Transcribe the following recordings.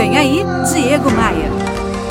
Vem aí, Diego Maia.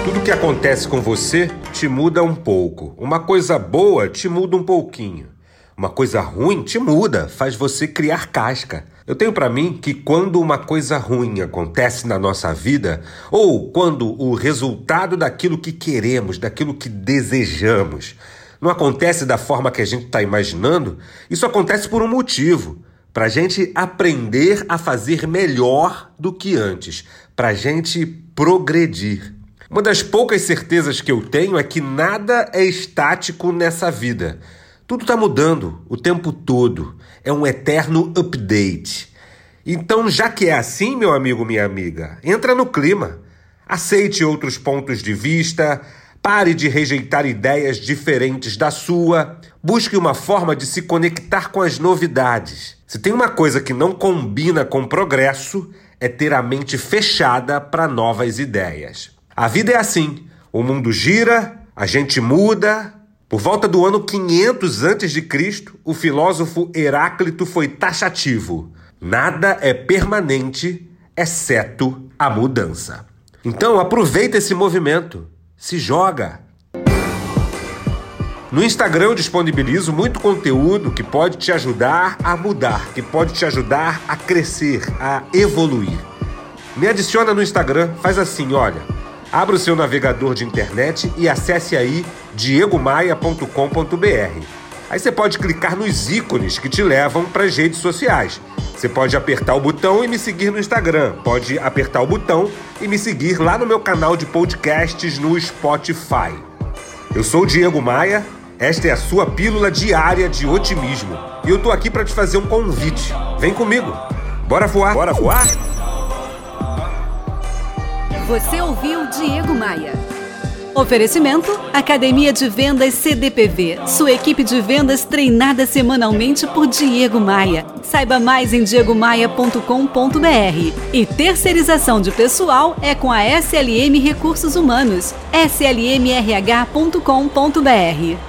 Tudo que acontece com você te muda um pouco. Uma coisa boa te muda um pouquinho. Uma coisa ruim te muda, faz você criar casca. Eu tenho para mim que quando uma coisa ruim acontece na nossa vida, ou quando o resultado daquilo que queremos, daquilo que desejamos, não acontece da forma que a gente está imaginando, isso acontece por um motivo para a gente aprender a fazer melhor do que antes, para a gente progredir. Uma das poucas certezas que eu tenho é que nada é estático nessa vida. Tudo está mudando o tempo todo. É um eterno update. Então, já que é assim, meu amigo, minha amiga, entra no clima. Aceite outros pontos de vista, Pare de rejeitar ideias diferentes da sua. Busque uma forma de se conectar com as novidades. Se tem uma coisa que não combina com progresso, é ter a mente fechada para novas ideias. A vida é assim: o mundo gira, a gente muda. Por volta do ano 500 a.C., o filósofo Heráclito foi taxativo: nada é permanente, exceto a mudança. Então aproveita esse movimento. Se joga! No Instagram eu disponibilizo muito conteúdo que pode te ajudar a mudar, que pode te ajudar a crescer, a evoluir. Me adiciona no Instagram, faz assim, olha. Abra o seu navegador de internet e acesse aí diegomaia.com.br. Aí você pode clicar nos ícones que te levam para as redes sociais. Você pode apertar o botão e me seguir no Instagram. Pode apertar o botão e me seguir lá no meu canal de podcasts no Spotify. Eu sou o Diego Maia, esta é a sua pílula diária de otimismo. E eu tô aqui para te fazer um convite. Vem comigo. Bora voar? Bora voar? Você ouviu Diego Maia. Oferecimento: Academia de Vendas CDPV. Sua equipe de vendas treinada semanalmente por Diego Maia. Saiba mais em diegomaia.com.br. E terceirização de pessoal é com a SLM Recursos Humanos. slmrh.com.br.